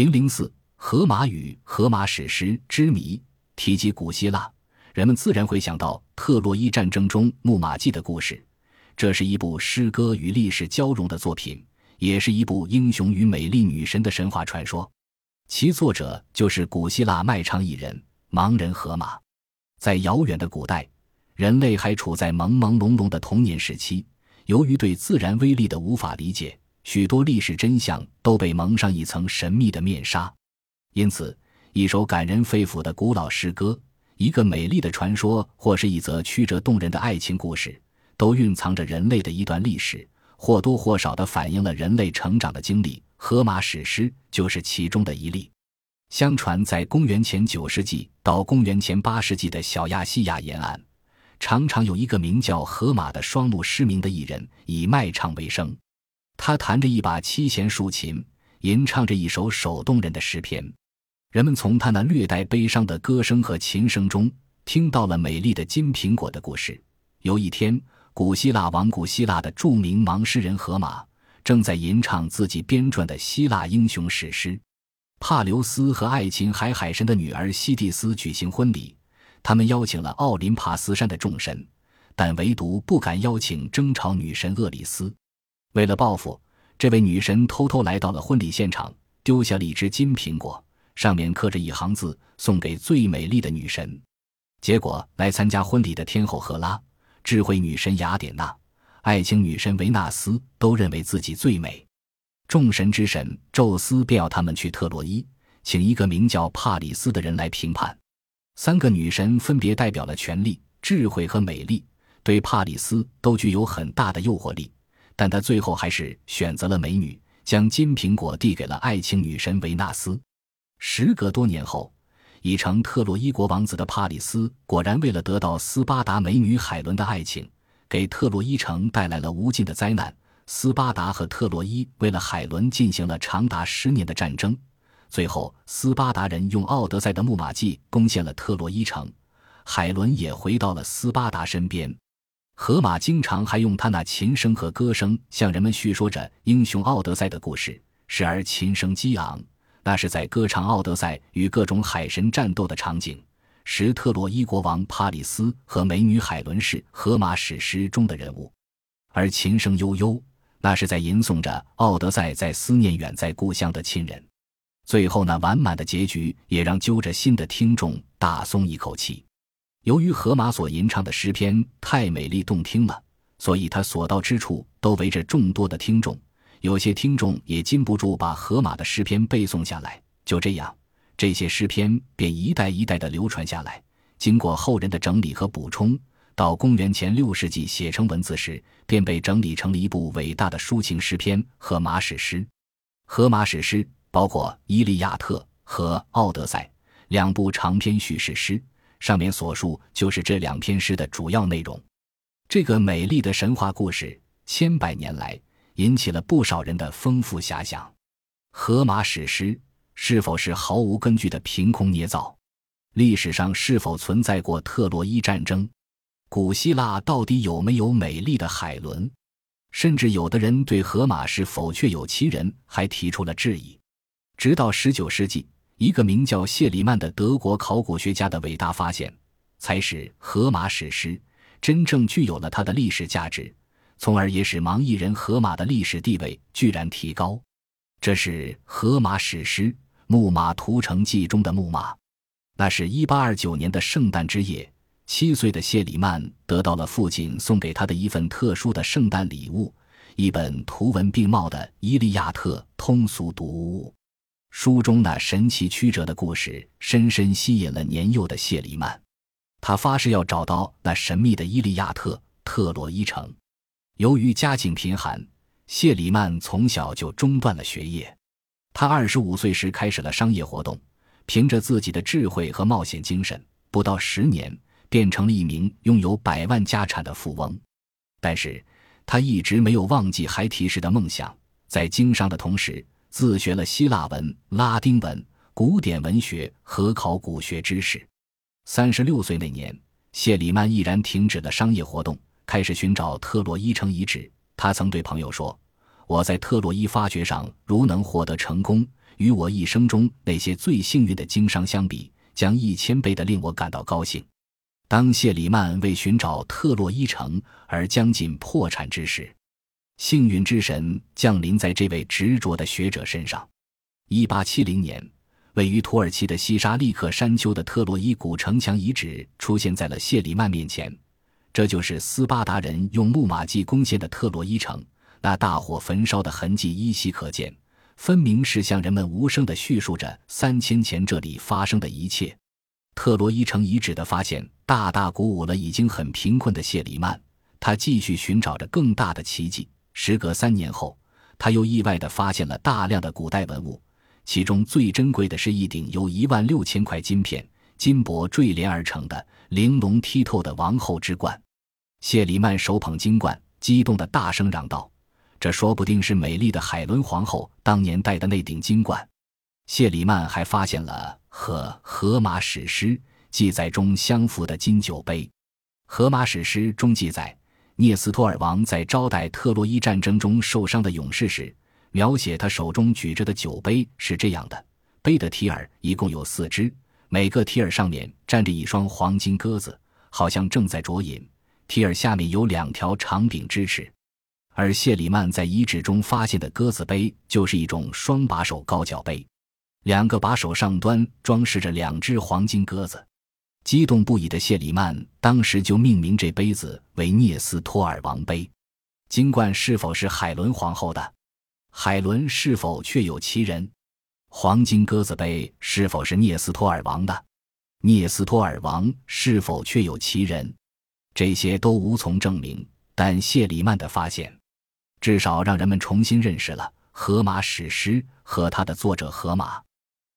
零零四，荷马与荷马史诗之谜。提及古希腊，人们自然会想到特洛伊战争中木马计的故事。这是一部诗歌与历史交融的作品，也是一部英雄与美丽女神的神话传说。其作者就是古希腊卖唱艺人盲人荷马。在遥远的古代，人类还处在朦朦胧胧的童年时期，由于对自然威力的无法理解。许多历史真相都被蒙上一层神秘的面纱，因此，一首感人肺腑的古老诗歌，一个美丽的传说，或是一则曲折动人的爱情故事，都蕴藏着人类的一段历史，或多或少地反映了人类成长的经历。荷马史诗就是其中的一例。相传，在公元前九世纪到公元前八世纪的小亚细亚沿岸，常常有一个名叫荷马的双目失明的艺人，以卖唱为生。他弹着一把七弦竖琴，吟唱着一首手动人的诗篇。人们从他那略带悲伤的歌声和琴声中，听到了美丽的金苹果的故事。有一天，古希腊王古希腊的著名盲诗人荷马，正在吟唱自己编撰的希腊英雄史诗。帕留斯和爱琴海海神的女儿西蒂斯举行婚礼，他们邀请了奥林帕斯山的众神，但唯独不敢邀请争吵女神厄里斯。为了报复，这位女神偷偷来到了婚礼现场，丢下了一只金苹果，上面刻着一行字：“送给最美丽的女神。”结果，来参加婚礼的天后赫拉、智慧女神雅典娜、爱情女神维纳斯都认为自己最美。众神之神宙斯便要他们去特洛伊，请一个名叫帕里斯的人来评判。三个女神分别代表了权力、智慧和美丽，对帕里斯都具有很大的诱惑力。但他最后还是选择了美女，将金苹果递给了爱情女神维纳斯。时隔多年后，已成特洛伊国王子的帕里斯，果然为了得到斯巴达美女海伦的爱情，给特洛伊城带来了无尽的灾难。斯巴达和特洛伊为了海伦进行了长达十年的战争，最后斯巴达人用奥德赛的木马计攻陷了特洛伊城，海伦也回到了斯巴达身边。荷马经常还用他那琴声和歌声向人们叙说着英雄奥德赛的故事，时而琴声激昂，那是在歌唱奥德赛与各种海神战斗的场景；时特洛伊国王帕里斯和美女海伦是荷马史诗中的人物，而琴声悠悠，那是在吟诵着奥德赛在思念远在故乡的亲人。最后那完满的结局也让揪着心的听众大松一口气。由于荷马所吟唱的诗篇太美丽动听了，所以他所到之处都围着众多的听众。有些听众也禁不住把荷马的诗篇背诵下来。就这样，这些诗篇便一代一代的流传下来。经过后人的整理和补充，到公元前六世纪写成文字时，便被整理成了一部伟大的抒情诗篇《荷马史诗》。《荷马史诗》包括《伊利亚特》和《奥德赛》两部长篇叙事诗。上面所述就是这两篇诗的主要内容。这个美丽的神话故事，千百年来引起了不少人的丰富遐想。荷马史诗是否是毫无根据的凭空捏造？历史上是否存在过特洛伊战争？古希腊到底有没有美丽的海伦？甚至有的人对荷马是否确有其人还提出了质疑。直到十九世纪。一个名叫谢里曼的德国考古学家的伟大发现，才使荷马史诗真正具有了它的历史价值，从而也使盲艺人荷马的历史地位居然提高。这是荷马史诗《木马屠城记》中的木马。那是一八二九年的圣诞之夜，七岁的谢里曼得到了父亲送给他的一份特殊的圣诞礼物——一本图文并茂的《伊利亚特》通俗读物。书中那神奇曲折的故事深深吸引了年幼的谢里曼，他发誓要找到那神秘的伊利亚特特洛伊城。由于家境贫寒，谢里曼从小就中断了学业。他二十五岁时开始了商业活动，凭着自己的智慧和冒险精神，不到十年变成了一名拥有百万家产的富翁。但是，他一直没有忘记孩提时的梦想，在经商的同时。自学了希腊文、拉丁文、古典文学和考古学知识。三十六岁那年，谢里曼毅然停止了商业活动，开始寻找特洛伊城遗址。他曾对朋友说：“我在特洛伊发掘上如能获得成功，与我一生中那些最幸运的经商相比，将一千倍的令我感到高兴。当谢里曼为寻找特洛伊城而将近破产之时，幸运之神降临在这位执着的学者身上。一八七零年，位于土耳其的西沙利克山丘的特洛伊古城墙遗址出现在了谢里曼面前。这就是斯巴达人用木马计攻陷的特洛伊城，那大火焚烧的痕迹依稀可见，分明是向人们无声地叙述着三千前这里发生的一切。特洛伊城遗址的发现大大鼓舞了已经很贫困的谢里曼，他继续寻找着更大的奇迹。时隔三年后，他又意外地发现了大量的古代文物，其中最珍贵的是一顶由一万六千块金片。金箔坠连而成的玲珑剔透的王后之冠，谢里曼手捧金冠，激动的大声嚷道：“这说不定是美丽的海伦皇后当年戴的那顶金冠。”谢里曼还发现了和《荷马史诗》记载中相符的金酒杯，《荷马史诗》中记载，涅斯托尔王在招待特洛伊战争中受伤的勇士时，描写他手中举着的酒杯是这样的：杯的提耳一共有四只。每个提耳上面站着一双黄金鸽子，好像正在啄饮。提耳下面有两条长柄支持，而谢里曼在遗址中发现的鸽子杯就是一种双把手高脚杯，两个把手上端装饰着两只黄金鸽子。激动不已的谢里曼当时就命名这杯子为涅斯托尔王杯。金冠是否是海伦皇后的？海伦是否确有其人？黄金鸽子杯是否是涅斯托尔王的？涅斯托尔王是否确有其人？这些都无从证明。但谢里曼的发现，至少让人们重新认识了《荷马史诗》和他的作者荷马。